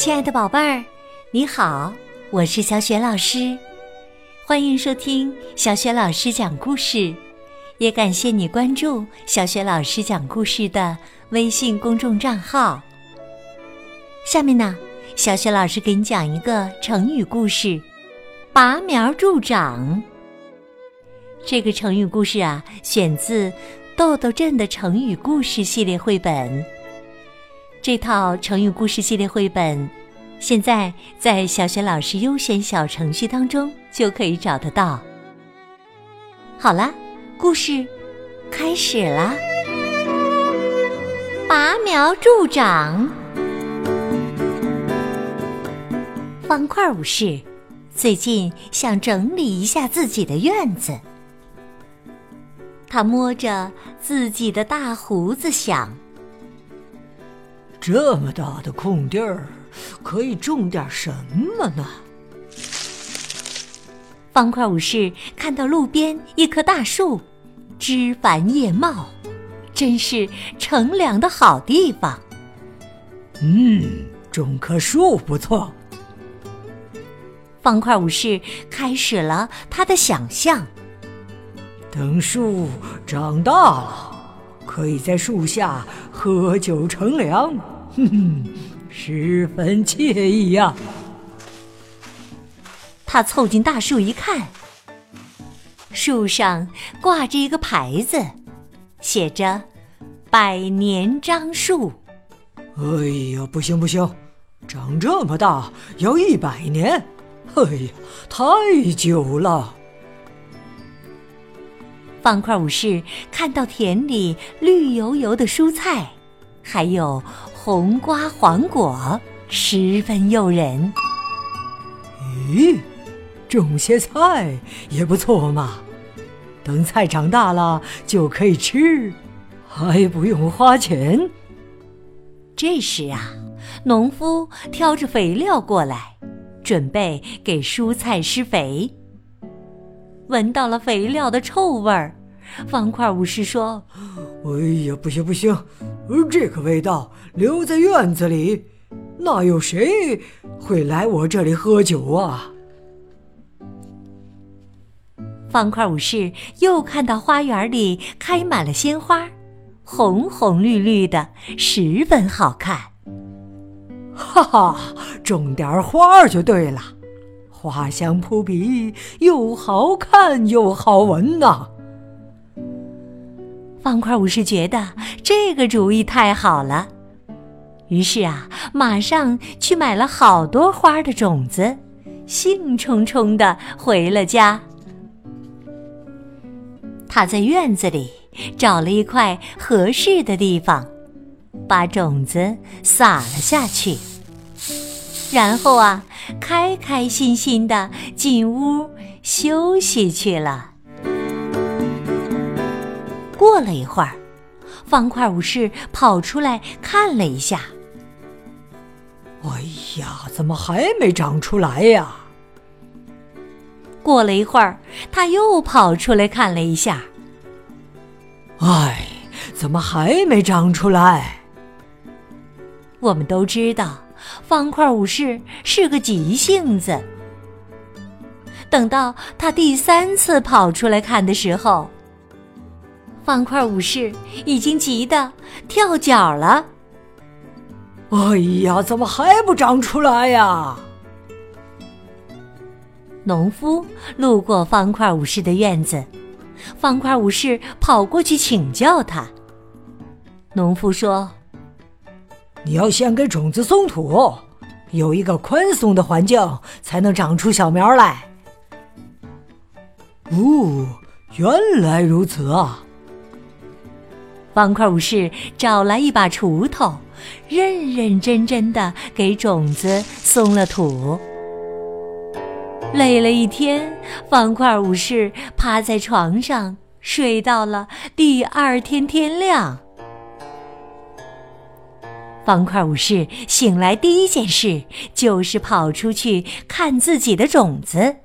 亲爱的宝贝儿，你好，我是小雪老师，欢迎收听小雪老师讲故事，也感谢你关注小雪老师讲故事的微信公众账号。下面呢，小雪老师给你讲一个成语故事——拔苗助长。这个成语故事啊，选自《豆豆镇的成语故事》系列绘本。这套成语故事系列绘本，现在在小雪老师优选小程序当中就可以找得到。好了，故事开始了。拔苗助长，方块武士最近想整理一下自己的院子。他摸着自己的大胡子想。这么大的空地儿，可以种点什么呢？方块武士看到路边一棵大树，枝繁叶茂，真是乘凉的好地方。嗯，种棵树不错。方块武士开始了他的想象。等树长大了。可以在树下喝酒乘凉，哼哼，十分惬意呀。他凑近大树一看，树上挂着一个牌子，写着“百年樟树”。哎呀，不行不行，长这么大要一百年，哎呀，太久了。方块武士看到田里绿油油的蔬菜，还有红瓜黄果，十分诱人。咦，种些菜也不错嘛！等菜长大了就可以吃，还不用花钱。这时啊，农夫挑着肥料过来，准备给蔬菜施肥。闻到了肥料的臭味儿，方块武士说：“哎呀，不行不行，这个味道留在院子里，那有谁会来我这里喝酒啊？”方块武士又看到花园里开满了鲜花，红红绿绿的，十分好看。哈哈，种点花就对了。花香扑鼻，又好看又好闻呐！方块武士觉得这个主意太好了，于是啊，马上去买了好多花的种子，兴冲冲的回了家。他在院子里找了一块合适的地方，把种子撒了下去。然后啊，开开心心的进屋休息去了。过了一会儿，方块武士跑出来看了一下。哎呀，怎么还没长出来呀？过了一会儿，他又跑出来看了一下。哎，怎么还没长出来？我们都知道。方块武士是个急性子。等到他第三次跑出来看的时候，方块武士已经急得跳脚了。哎呀，怎么还不长出来呀？农夫路过方块武士的院子，方块武士跑过去请教他。农夫说。你要先给种子松土，有一个宽松的环境，才能长出小苗来。哦，原来如此啊！方块武士找来一把锄头，认认真真的给种子松了土。累了一天，方块武士趴在床上睡到了第二天天亮。方块武士醒来第一件事就是跑出去看自己的种子。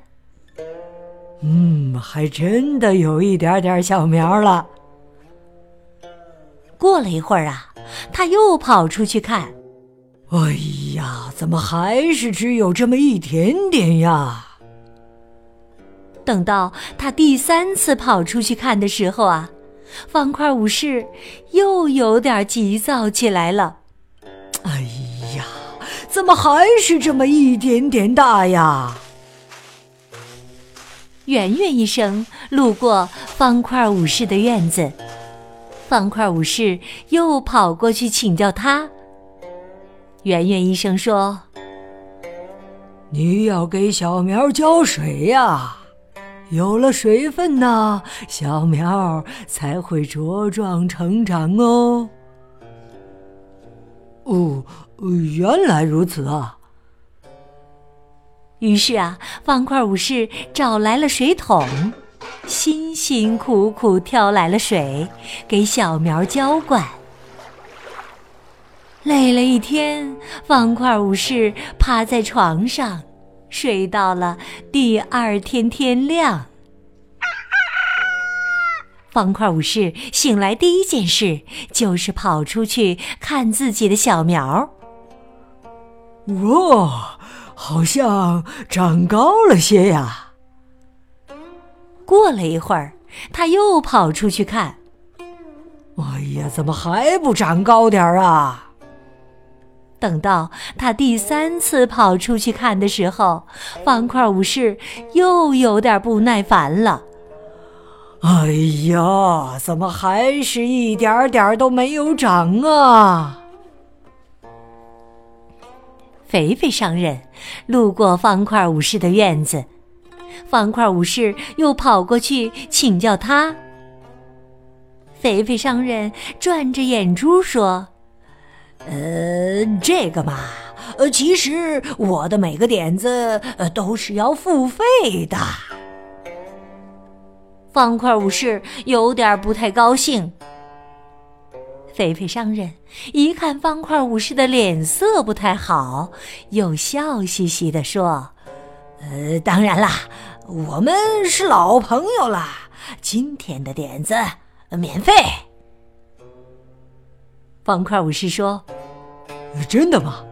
嗯，还真的有一点点小苗了。过了一会儿啊，他又跑出去看。哎呀，怎么还是只有这么一点点呀？等到他第三次跑出去看的时候啊，方块武士又有点急躁起来了。哎呀，怎么还是这么一点点大呀？圆圆医生路过方块武士的院子，方块武士又跑过去请教他。圆圆医生说：“你要给小苗浇水呀。”有了水分呢，小苗才会茁壮成长哦。哦，原来如此啊！于是啊，方块武士找来了水桶，辛辛苦苦挑来了水，给小苗浇灌。累了一天，方块武士趴在床上。睡到了第二天天亮，方块武士醒来第一件事就是跑出去看自己的小苗。哇，好像长高了些呀！过了一会儿，他又跑出去看。哎呀，怎么还不长高点儿啊？等到他第三次跑出去看的时候，方块武士又有点不耐烦了。哎呀，怎么还是一点点都没有长啊？肥肥商人路过方块武士的院子，方块武士又跑过去请教他。肥肥商人转着眼珠说。呃，这个嘛，呃，其实我的每个点子呃都是要付费的。方块武士有点不太高兴。肥肥商人一看方块武士的脸色不太好，又笑嘻嘻地说：“呃，当然啦，我们是老朋友啦，今天的点子免费。”方块武士说：“真的吗？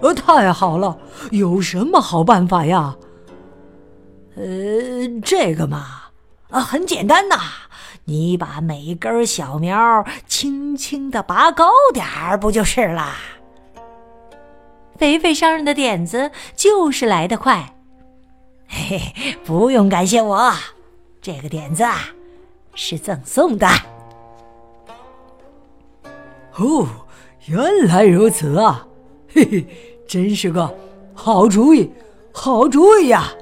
呃，太好了！有什么好办法呀？呃，这个嘛，啊，很简单呐，你把每根小苗轻轻的拔高点儿，不就是啦？”肥肥商人的点子就是来得快。嘿嘿，不用感谢我，这个点子啊，是赠送的。哦，原来如此啊！嘿嘿，真是个好主意，好主意呀！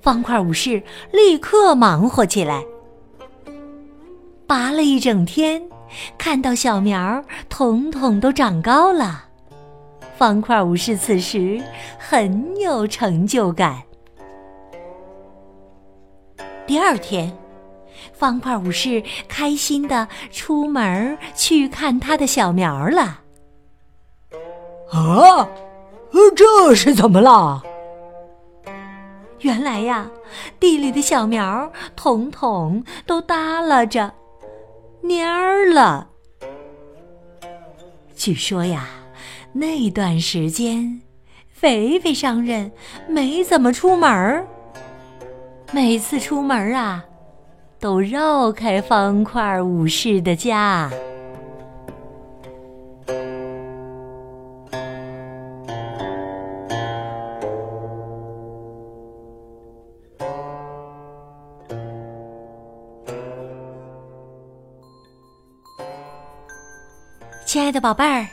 方块武士立刻忙活起来，拔了一整天，看到小苗统统都长高了。方块武士此时很有成就感。第二天。方块武士开心的出门去看他的小苗了。啊，这是怎么了？原来呀，地里的小苗统统都耷拉着，蔫儿了。据说呀，那段时间，肥肥商人没怎么出门儿每次出门啊。都绕开方块武士的家。亲爱的宝贝儿，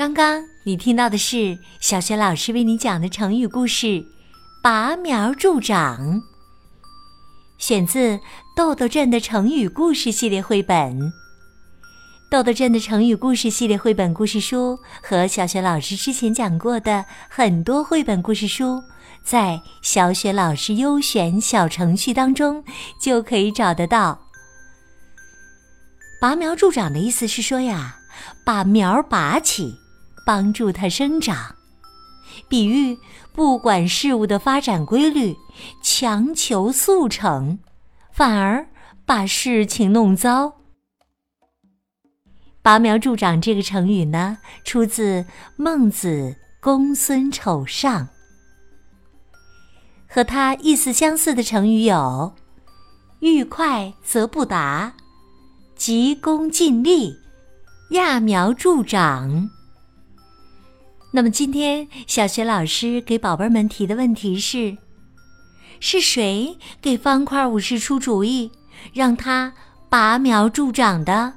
刚刚你听到的是小学老师为你讲的成语故事《拔苗助长》。选自《豆豆镇的成语故事系列绘本》。豆豆镇的成语故事系列绘本故事书和小学老师之前讲过的很多绘本故事书，在小雪老师优选小程序当中就可以找得到。拔苗助长的意思是说呀，把苗拔起，帮助它生长，比喻。不管事物的发展规律，强求速成，反而把事情弄糟。“拔苗助长”这个成语呢，出自《孟子·公孙丑上》。和它意思相似的成语有“欲快则不达”“急功近利”“揠苗助长”。那么今天小学老师给宝贝们提的问题是：是谁给方块武士出主意，让他拔苗助长的？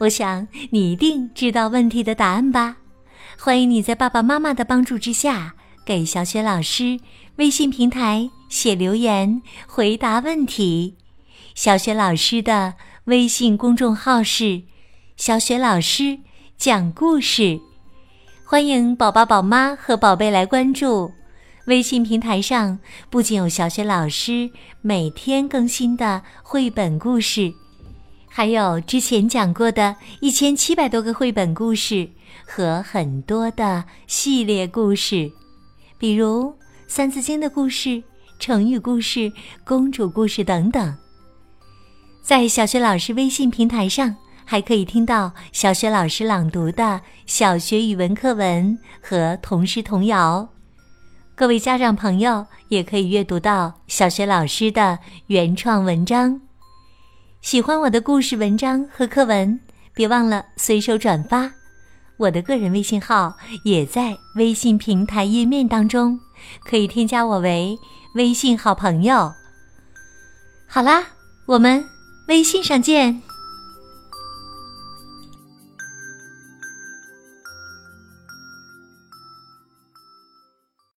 我想你一定知道问题的答案吧？欢迎你在爸爸妈妈的帮助之下，给小雪老师微信平台写留言回答问题。小雪老师的微信公众号是“小雪老师讲故事”，欢迎宝宝、宝妈和宝贝来关注。微信平台上不仅有小雪老师每天更新的绘本故事。还有之前讲过的一千七百多个绘本故事和很多的系列故事，比如《三字经》的故事、成语故事、公主故事等等。在小学老师微信平台上，还可以听到小学老师朗读的小学语文课文和童诗童谣。各位家长朋友也可以阅读到小学老师的原创文章。喜欢我的故事、文章和课文，别忘了随手转发。我的个人微信号也在微信平台页面当中，可以添加我为微信好朋友。好啦，我们微信上见。